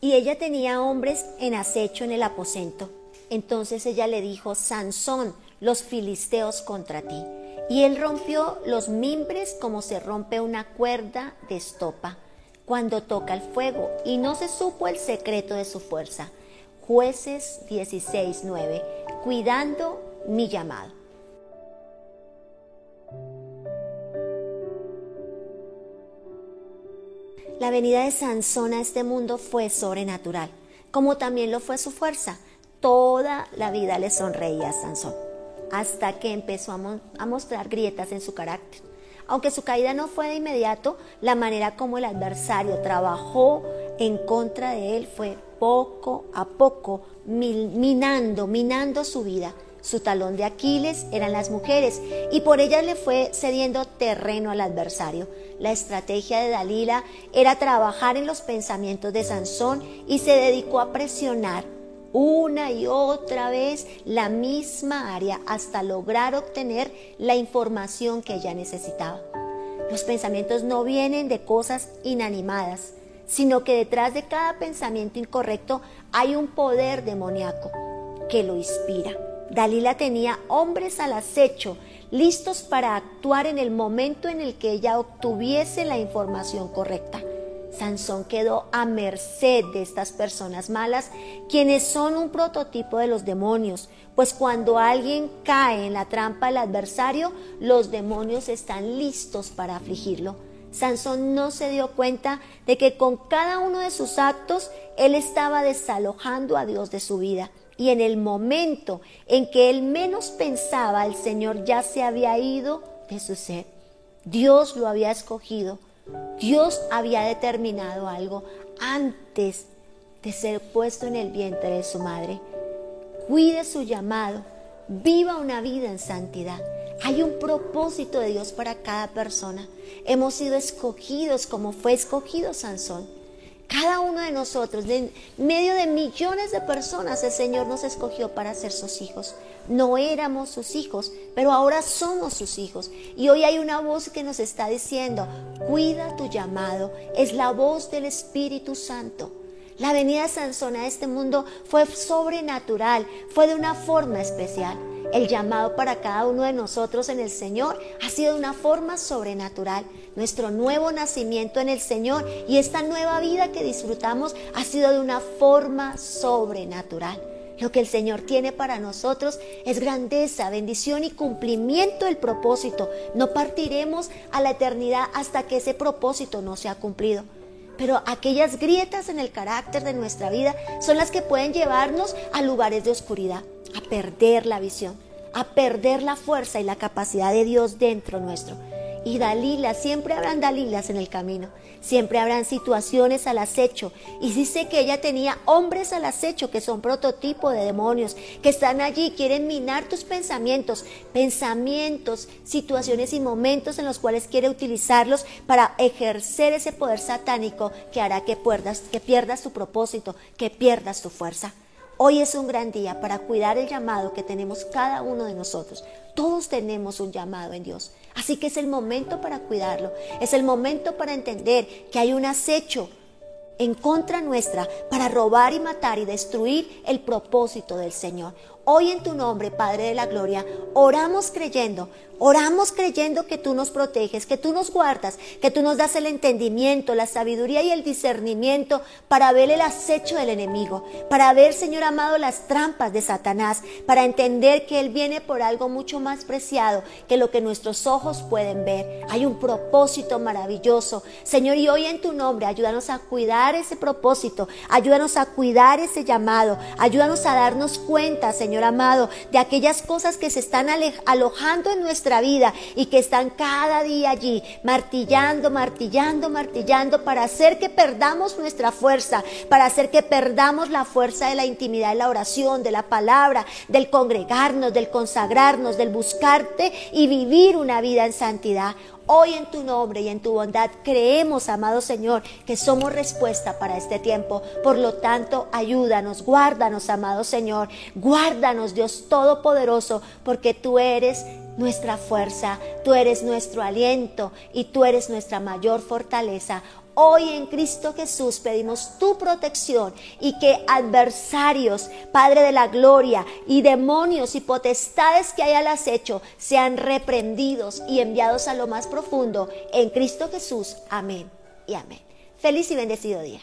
y ella tenía hombres en acecho en el aposento. Entonces ella le dijo, Sansón, los filisteos contra ti. Y él rompió los mimbres como se rompe una cuerda de estopa cuando toca el fuego, y no se supo el secreto de su fuerza. Jueces 16:9, cuidando mi llamado. La venida de Sansón a este mundo fue sobrenatural, como también lo fue su fuerza. Toda la vida le sonreía a Sansón, hasta que empezó a, mostrar grietas en su carácter. Aunque su caída no fue de inmediato, la manera como el adversario trabajó en contra de él fue poco a poco minando, minando su vida. Su talón de Aquiles eran las mujeres y por ellas le fue cediendo terreno al adversario. La estrategia de Dalila era trabajar en los pensamientos de Sansón y se dedicó a presionar una y otra vez la misma área hasta lograr obtener la información que ella necesitaba. Los pensamientos no vienen de cosas inanimadas, sino que detrás de cada pensamiento incorrecto hay un poder demoníaco que lo inspira. Dalila tenía hombres al acecho, listos para actuar en el momento en el que ella obtuviese la información correcta. Sansón quedó a merced de estas personas malas, quienes son un prototipo de los demonios, pues cuando alguien cae en la trampa del adversario, los demonios están listos para afligirlo. Sansón no se dio cuenta de que con cada uno de sus actos él estaba desalojando a Dios de su vida y en el momento en que él menos pensaba, el Señor ya se había ido de su ser. Dios lo había escogido. Dios había determinado algo antes de ser puesto en el vientre de su madre. Cuide su llamado, viva una vida en santidad. Hay un propósito de Dios para cada persona. Hemos sido escogidos como fue escogido Sansón. Cada uno de nosotros, en medio de millones de personas, el Señor nos escogió para ser sus hijos. No éramos sus hijos, pero ahora somos sus hijos. Y hoy hay una voz que nos está diciendo, cuida tu llamado. Es la voz del Espíritu Santo. La venida de Sansón a este mundo fue sobrenatural, fue de una forma especial. El llamado para cada uno de nosotros en el Señor ha sido de una forma sobrenatural. Nuestro nuevo nacimiento en el Señor y esta nueva vida que disfrutamos ha sido de una forma sobrenatural. Lo que el Señor tiene para nosotros es grandeza, bendición y cumplimiento del propósito. No partiremos a la eternidad hasta que ese propósito no sea cumplido. Pero aquellas grietas en el carácter de nuestra vida son las que pueden llevarnos a lugares de oscuridad a perder la visión, a perder la fuerza y la capacidad de Dios dentro nuestro. Y Dalila, siempre habrán Dalilas en el camino, siempre habrán situaciones al acecho. Y dice que ella tenía hombres al acecho que son prototipo de demonios, que están allí, quieren minar tus pensamientos, pensamientos, situaciones y momentos en los cuales quiere utilizarlos para ejercer ese poder satánico que hará que pierdas, que pierdas tu propósito, que pierdas tu fuerza. Hoy es un gran día para cuidar el llamado que tenemos cada uno de nosotros. Todos tenemos un llamado en Dios. Así que es el momento para cuidarlo. Es el momento para entender que hay un acecho en contra nuestra para robar y matar y destruir el propósito del Señor. Hoy en tu nombre, Padre de la Gloria, oramos creyendo, oramos creyendo que tú nos proteges, que tú nos guardas, que tú nos das el entendimiento, la sabiduría y el discernimiento para ver el acecho del enemigo, para ver, Señor amado, las trampas de Satanás, para entender que Él viene por algo mucho más preciado que lo que nuestros ojos pueden ver. Hay un propósito maravilloso. Señor, y hoy en tu nombre, ayúdanos a cuidar ese propósito, ayúdanos a cuidar ese llamado, ayúdanos a darnos cuenta, Señor Señor amado, de aquellas cosas que se están alojando en nuestra vida y que están cada día allí, martillando, martillando, martillando, para hacer que perdamos nuestra fuerza, para hacer que perdamos la fuerza de la intimidad de la oración, de la palabra, del congregarnos, del consagrarnos, del buscarte y vivir una vida en santidad. Hoy en tu nombre y en tu bondad creemos, amado Señor, que somos respuesta para este tiempo. Por lo tanto, ayúdanos, guárdanos, amado Señor. Guárdanos, Dios Todopoderoso, porque tú eres nuestra fuerza, tú eres nuestro aliento y tú eres nuestra mayor fortaleza. Hoy en Cristo Jesús pedimos tu protección y que adversarios, Padre de la Gloria, y demonios y potestades que hay al acecho sean reprendidos y enviados a lo más profundo en Cristo Jesús. Amén y amén. Feliz y bendecido día.